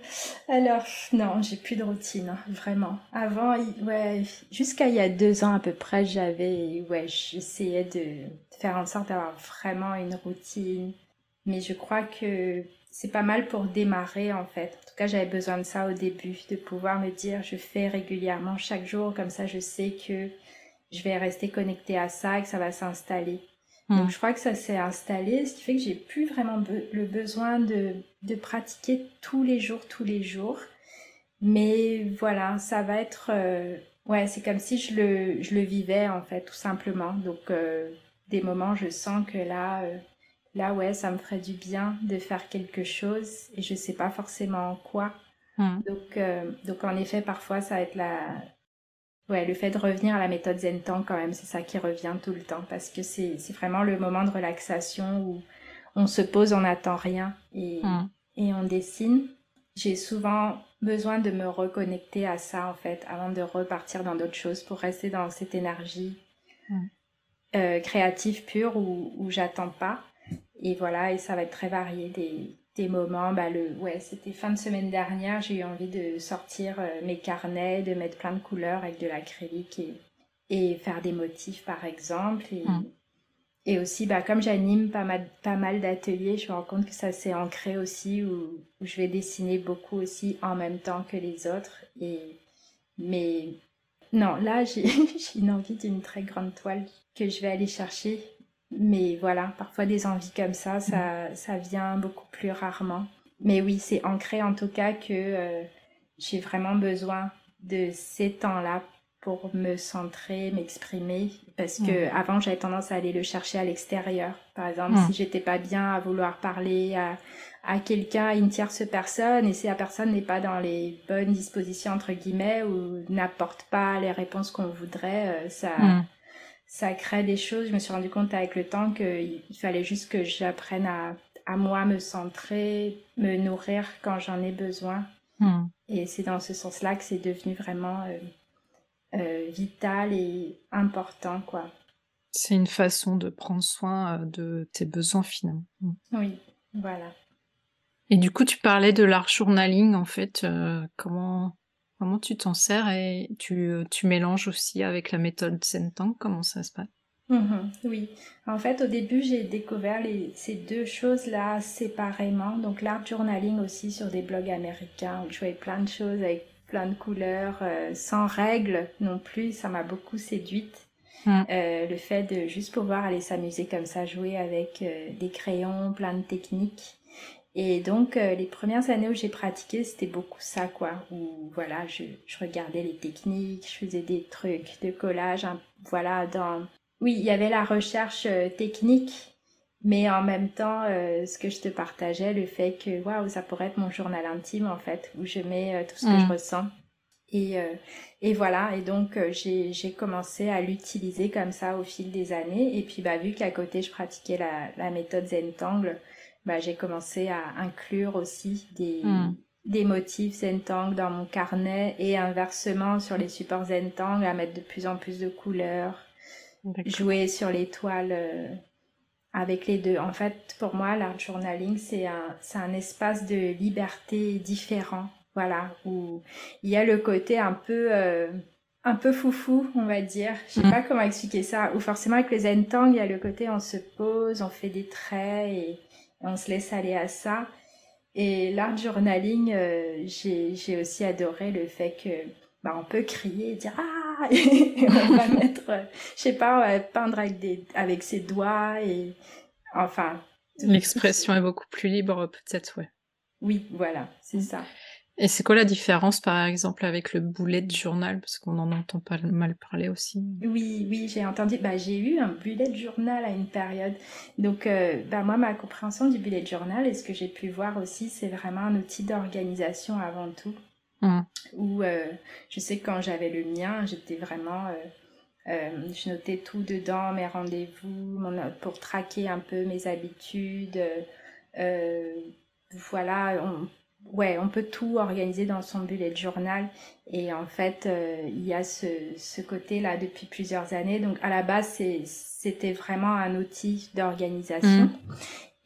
Alors, non, j'ai plus de routine, hein, vraiment. Avant, ouais, jusqu'à il y a deux ans à peu près, j'avais, ouais, j'essayais de faire en sorte d'avoir vraiment une routine. Mais je crois que c'est pas mal pour démarrer, en fait. En tout cas, j'avais besoin de ça au début, de pouvoir me dire, je fais régulièrement chaque jour, comme ça, je sais que je vais rester connectée à ça et que ça va s'installer. Hmm. Donc je crois que ça s'est installé, ce qui fait que j'ai plus vraiment le besoin de, de, pratiquer tous les jours, tous les jours. Mais voilà, ça va être euh, Ouais, c'est comme si je le, je le vivais en fait, tout simplement. Donc, euh, des moments, je sens que là, euh, là, ouais, ça me ferait du bien de faire quelque chose et je sais pas forcément quoi. Hmm. Donc, donc, en effet, parfois, ça va être la, ouais, le fait de revenir à la méthode Zentan quand même, c'est ça qui revient tout le temps parce que c'est, c'est vraiment le moment de relaxation où on se pose, on n'attend rien et, hmm. et on dessine. J'ai souvent besoin de me reconnecter à ça en fait avant de repartir dans d'autres choses pour rester dans cette énergie hmm. euh, créative pure où, où j'attends pas. Et voilà, et ça va être très varié des, des moments. Bah le, ouais, c'était fin de semaine dernière, j'ai eu envie de sortir euh, mes carnets, de mettre plein de couleurs avec de l'acrylique et, et faire des motifs par exemple. Et, hmm. et aussi, bah, comme j'anime pas mal, pas mal d'ateliers, je me rends compte que ça s'est ancré aussi où, où, je vais dessiner beaucoup aussi en même temps que les autres. Et, mais non, là, j'ai *laughs* une envie d'une très grande toile que je vais aller chercher mais voilà, parfois des envies comme ça, ça, ça vient beaucoup plus rarement. Mais oui, c'est ancré en tout cas que euh, j'ai vraiment besoin de ces temps-là pour me centrer, m'exprimer. Parce que avant, j'avais tendance à aller le chercher à l'extérieur. Par exemple, si j'étais pas bien à vouloir parler à, à quelqu'un, à une tierce personne, et si la personne n'est pas dans les bonnes dispositions, entre guillemets, ou n'apporte pas les réponses qu'on voudrait, euh, ça, ça crée des choses. Je me suis rendu compte avec le temps qu'il fallait juste que j'apprenne à, à moi me centrer, me nourrir quand j'en ai besoin. Hmm. Et c'est dans ce sens-là que c'est devenu vraiment euh, euh, vital et important, quoi. C'est une façon de prendre soin euh, de tes besoins finalement. Hmm. Oui, voilà. Et du coup, tu parlais de l'art journaling, en fait. comment Comment tu t'en sers et tu, euh, tu, mélanges aussi avec la méthode Sentang Comment ça se passe? Mhm, Oui, en fait au début j'ai découvert les, ces deux choses-là séparément. Donc l'art journaling aussi sur des blogs américains où je voyais plein de choses avec plein de couleurs, euh, sans règles non plus, ça m'a beaucoup séduite. Mm. Euh, le fait de juste pouvoir aller s'amuser comme ça, jouer avec des crayons, plein de techniques. Et donc, euh, les premières années où j'ai pratiqué, c'était beaucoup ça, quoi. Où, voilà, je, je, regardais les techniques, je faisais des trucs de collage, voilà, dans... Oui, il y avait la recherche euh, technique, mais en même temps, euh, ce que je te partageais, le fait que, waouh, ça pourrait être mon journal intime, en fait, où je mets tout ce que je mm. ressens. Et, et voilà, et donc j'ai commencé à l'utiliser comme ça au fil des années. Et puis, bah, vu qu'à côté, je pratiquais la, la méthode Zentangle, bah, j'ai commencé à inclure aussi des, hmm. des motifs Zentang dans mon carnet et inversement sur les supports Zentang à mettre de plus en plus de couleurs, jouer sur les toiles euh, avec les deux. En fait, pour moi, l'art journaling, c'est un, c'est un espace de liberté différent. Voilà, où il y a le côté un peu, euh, un peu foufou, on va dire. Je sais hmm. pas comment expliquer ça. Ou forcément avec les Zentang, il y a le côté on se pose, on fait des traits et on se laisse aller à ça. Et l'art journaling, euh, j'ai aussi adoré le fait que bah, on peut crier et dire ah *laughs* et on va *laughs* mettre, euh, je sais pas, peindre avec des avec ses doigts et enfin. L'expression est beaucoup plus libre peut-être, ouais. Oui, voilà, c'est ça. Et c'est quoi la différence, par exemple, avec le bullet journal? Parce qu'on en entend pas mal parler aussi. Oui, oui, j'ai entendu. Bah, j'ai eu un bullet journal à une période. Donc, euh, bah, moi, ma compréhension du bullet journal et ce que j'ai pu voir aussi, c'est vraiment un outil d'organisation avant tout. Mmh. Où euh, je sais que quand j'avais le mien, j'étais vraiment. Euh, je notais tout dedans, mes rendez-vous, pour traquer un peu mes habitudes. voilà, on ouais, on peut tout organiser dans son bullet journal. Et en fait, euh, il y a ce, ce côté-là depuis plusieurs années. Donc, à la base, c'était vraiment un outil d'organisation. Mm.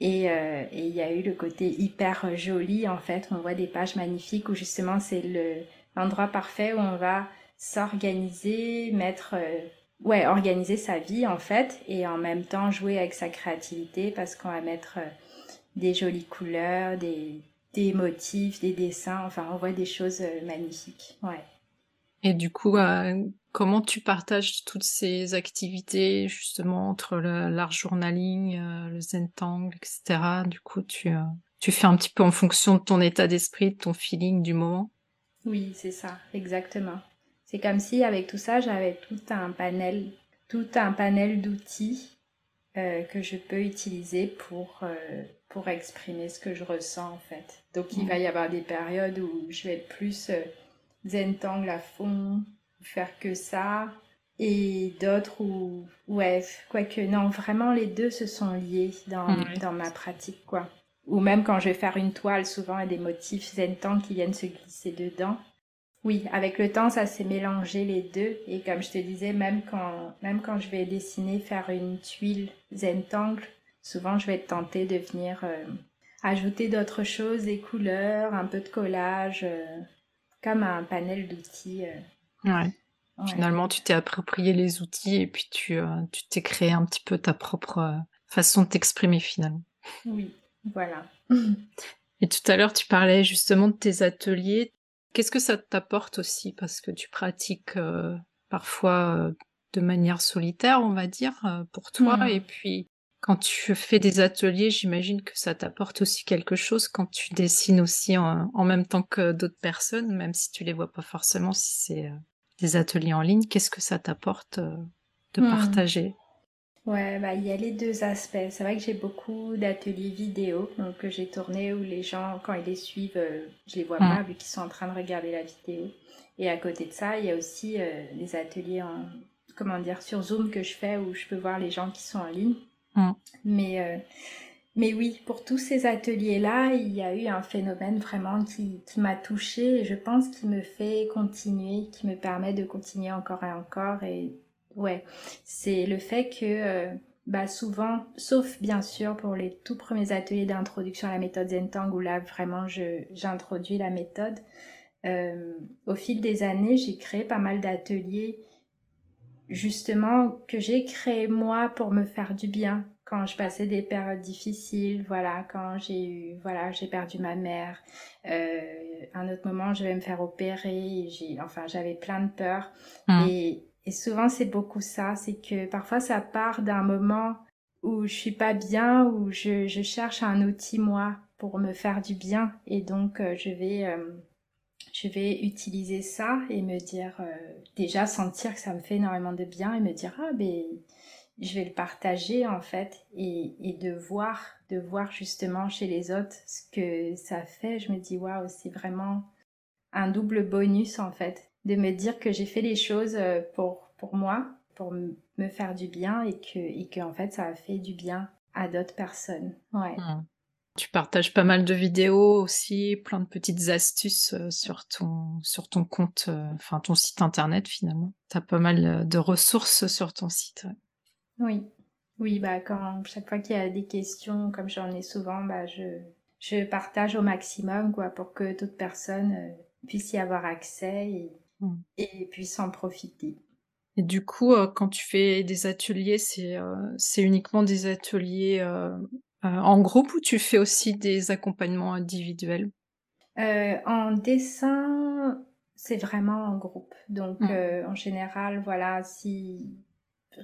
Et, euh, et il y a eu le côté hyper joli, en fait. On voit des pages magnifiques où justement, c'est le, l'endroit parfait où on va s'organiser, mettre... Euh, ouais, organiser sa vie, en fait. Et en même temps, jouer avec sa créativité parce qu'on va mettre des jolies couleurs, des, des motifs, des dessins, enfin on voit des choses euh, magnifiques. Ouais. Et du coup, euh, comment tu partages toutes ces activités justement entre l'art journaling, euh, le zentang, etc. Du coup, tu, tu fais un petit peu en fonction de ton état d'esprit, de ton feeling du moment? Oui, c'est ça, exactement. C'est comme si avec tout ça, j'avais tout un panel, tout un panel d'outils euh, que je peux utiliser pour, euh, pour exprimer ce que je ressens en fait. Donc il va y avoir des périodes où je vais être plus euh, zen tangle à fond, faire que ça, et d'autres où, ouais, quoique non, vraiment les deux se sont liés dans, dans ma pratique quoi. Ou même quand je vais faire une toile, souvent il y a des motifs zen tangle qui viennent se glisser dedans. Oui, avec le temps, ça s'est mélangé les deux. Et comme je te disais, même quand, même quand je vais dessiner, faire une tuile zentangle, souvent je vais être tentée de venir euh, ajouter d'autres choses, des couleurs, un peu de collage, euh, comme un panel d'outils. Euh. Ouais. Finalement, tu t'es approprié les outils et puis tu tu t'es créé un petit peu ta propre façon de t'exprimer finalement. Oui, voilà. *laughs* et tout à l'heure, tu parlais justement de tes ateliers. Qu'est-ce que ça t'apporte aussi? Parce que tu pratiques euh, parfois euh, de manière solitaire, on va dire, euh, pour toi. Mmh. Et puis, quand tu fais des ateliers, j'imagine que ça t'apporte aussi quelque chose quand tu dessines aussi en, même temps que d'autres personnes, même si tu les vois pas forcément, si c'est des ateliers en ligne. Qu'est-ce que ça t'apporte de mmh. partager? Ouais, bah, il y a les deux aspects. C'est vrai que j'ai beaucoup d'ateliers vidéo donc, que j'ai tournés où les gens, quand ils les suivent, euh, je les vois pas vu qu'ils sont en train de regarder la vidéo. Et à côté de ça, il y a aussi euh, les ateliers en, comment dire, sur Zoom que je fais où je peux voir les gens qui sont en ligne. Mais, euh, mais oui, pour tous ces ateliers-là, il y a eu un phénomène vraiment qui, qui m'a touchée et je pense qui me fait continuer, qui me permet de continuer encore et encore et Ouais, c'est le fait que euh, bah souvent, sauf bien sûr pour les tout premiers ateliers d'introduction à la méthode Zentang où là vraiment j'introduis la méthode, euh, au fil des années j'ai créé pas mal d'ateliers justement que j'ai créé moi pour me faire du bien. Quand je passais des périodes difficiles, voilà, quand j'ai eu, voilà, j'ai perdu ma mère, euh, un autre moment je vais me faire opérer, j'ai, enfin j'avais plein de peurs. Mmh. et et souvent, c'est beaucoup ça, c'est que parfois ça part d'un moment où je suis pas bien, où je, je, cherche un outil moi pour me faire du bien, et donc euh, je vais euh, je vais utiliser ça et me dire euh, déjà sentir que ça me fait énormément de bien et me dire ah ben je vais le partager en fait et, et de voir de voir justement chez les autres ce que ça fait. Je me dis waouh c'est vraiment un double bonus en fait de me dire que j'ai fait les choses euh, pour, pour moi, pour me faire du bien et que, et que en fait ça a fait du bien à d'autres personnes. Ouais. Mmh. Tu partages pas mal de vidéos aussi, plein de petites astuces euh, sur ton, sur ton compte, euh, enfin ton site internet finalement. Tu as pas mal de ressources sur ton site. Oui, oui, bah quand chaque fois qu'il y a des questions, comme j'en ai souvent, bah je, je partage au maximum quoi pour que toute personne puisse y avoir accès et, Mmh. et puis s'en profiter. Et du coup, euh, quand tu fais des ateliers, c'est euh, c'est uniquement des ateliers euh, en groupe ou tu fais aussi des accompagnements individuels? En dessin, c'est vraiment en groupe. Donc, mmh. en général, voilà, si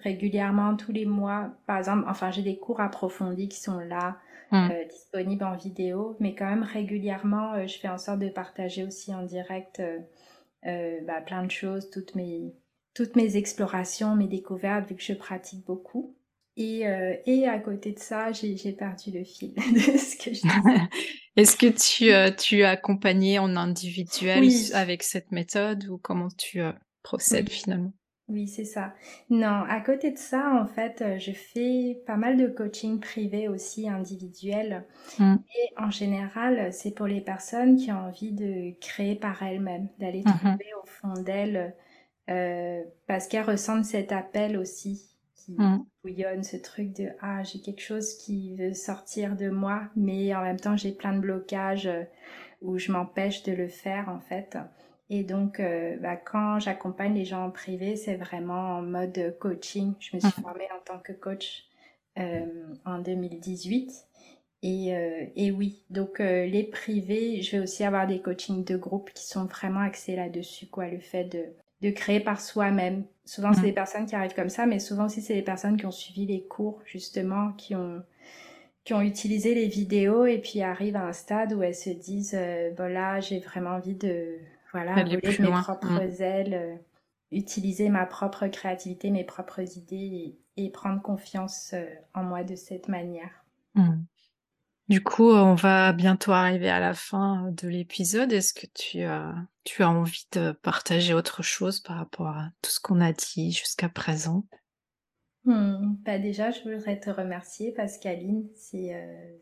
régulièrement, tous les mois, par exemple, enfin, j'ai des cours approfondis qui sont là, mmh. disponibles en vidéo, mais quand même régulièrement, je fais en sorte de partager aussi en direct euh, bah, plein de choses, toutes mes, toutes mes explorations, mes découvertes, vu que je pratique beaucoup. Et, euh, et à côté de ça, j'ai perdu le fil *laughs* de ce que je *laughs* Est-ce que tu, euh, tu as accompagné en individuel avec cette méthode ou comment tu procèdes finalement? Oui, c'est ça. Non, à côté de ça, en fait, euh, je fais pas mal de coaching privé aussi, individuel. Mm. Et en général, c'est pour les personnes qui ont envie de créer par elles-mêmes, d'aller mm-hmm. trouver au fond d'elles, euh, parce qu'elles ressentent cet appel aussi qui mm. bouillonne, ce truc de ah j'ai quelque chose qui veut sortir de moi, mais en même temps j'ai plein de blocages euh, où je m'empêche de le faire en fait. Et donc, euh, bah, quand j'accompagne les gens en privé, c'est vraiment en mode coaching. Je me suis mhm. formée en tant que coach euh, en 2018. Et, euh, et oui, donc euh, les privés, je vais aussi avoir des coachings de groupe qui sont vraiment axés là-dessus, quoi, le fait de, de créer par soi-même. Souvent, c'est mhm. des personnes qui arrivent comme ça, mais souvent aussi, c'est des personnes qui ont suivi les cours, justement, qui ont qui ont utilisé les vidéos et puis arrivent à un stade où elles se disent, voilà, j'ai vraiment envie de voilà, mes propres mm. ailes, euh, utiliser ma propre créativité, mes propres idées et, prendre confiance euh, en moi de cette manière. Hmm. Du coup, on va bientôt arriver à la fin de l'épisode. Est-ce que tu as, tu as envie de partager autre chose par rapport à tout ce qu'on a dit jusqu'à présent? Hmm, bah Déjà, je voudrais te remercier, Pascaline. C'est, euh,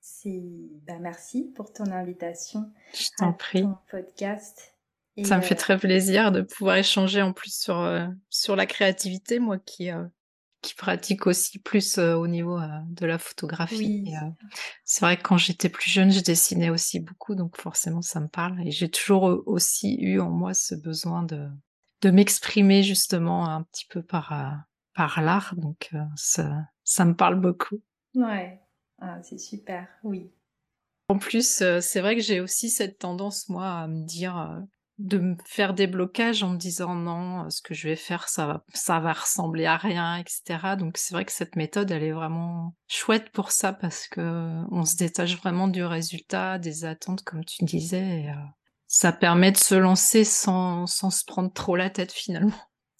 c'est, bah merci pour ton invitation. Je t'en prie. Ton podcast. Ça me fait euh, très plaisir de pouvoir échanger en plus sur, euh, sur la créativité, moi qui, euh, qui pratique aussi plus au niveau de la photographie. c'est vrai que quand j'étais plus jeune, je dessinais aussi beaucoup, donc forcément ça me parle. Et j'ai toujours aussi eu en moi ce besoin de, de m'exprimer justement un petit peu par, par l'art, donc ça, ça me parle beaucoup. Ouais, ah, c'est super, oui. En plus, c'est vrai que j'ai aussi cette tendance, moi, à me dire de me faire des blocages en me disant non, ce que je vais faire, ça va, ça va ressembler à rien, etc. Donc c'est vrai que cette méthode, elle est vraiment chouette pour ça parce que on se détache vraiment du résultat, des attentes, comme tu disais. Et, euh, ça permet de se lancer sans, sans se prendre trop la tête finalement.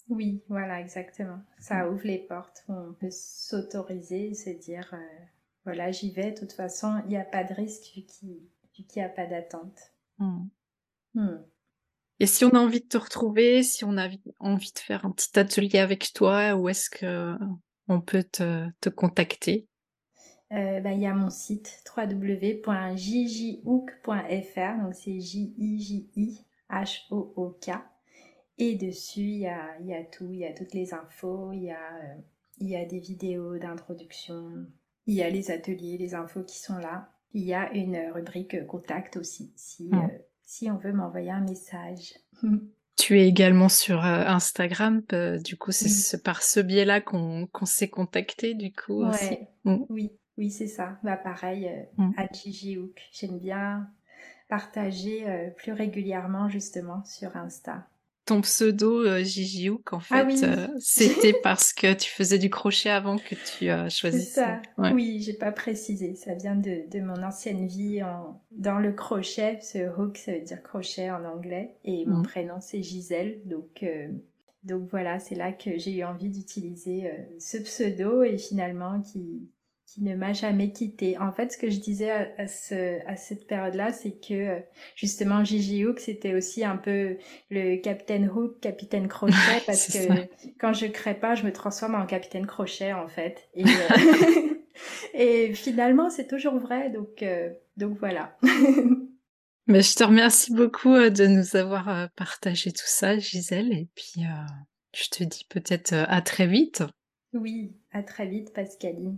Oui, voilà, exactement. Ça ouvre les portes. On peut s'autoriser, se dire, euh, voilà, j'y vais. De toute façon, il n'y a pas de risque vu qu'il n'y a pas d'attente. Mm. Mm. Et si on a envie de te retrouver, si on a envie de faire un petit atelier avec toi, où est-ce que on peut te, te contacter? Euh, bah, Il y a mon site www.jjhook.fr, donc c'est J-I-J-I-H-O-O-K. Et dessus, il y a, y a, tout, il y a toutes les infos, il y a, euh, il y a des vidéos d'introduction, il y a les ateliers, les infos qui sont là. Il y a une rubrique contact aussi, si, mmh. euh, si on veut m'envoyer un message. Tu es également sur euh, Instagram, euh, du coup c'est par ce biais-là qu'on s'est contacté du coup aussi. Mm. Oui, oui c'est ça. Bah pareil, euh, mm. à J'aime bien partager plus régulièrement justement sur Insta ton pseudo euh, Gigi Hook, en ah fait, euh, c'était *laughs* parce que tu faisais du crochet avant que tu as choisi ça. ça. Oui, j'ai pas précisé. Ça vient de, de mon ancienne vie en... dans le crochet. Ce hook, ça veut dire crochet en anglais. Et mon mm. prénom, c'est Gisèle. Donc, euh, donc voilà, c'est là que j'ai eu envie d'utiliser ce pseudo et finalement qui, qui ne m'a jamais quitté. En fait, ce que je disais à, ce, à cette période-là, c'est que justement Gigi Hook, c'était aussi un peu le Captain Hook, Capitaine Crochet, *laughs* parce que quand je crée pas, je me transforme en Capitaine Crochet en fait. Et, *laughs* euh, *laughs* et finalement, c'est toujours vrai, donc euh, donc voilà. Mais je te remercie beaucoup euh, de nous avoir partagé tout ça, Gisèle, et puis je te dis peut-être à très vite. Oui, à très vite, Pascaline.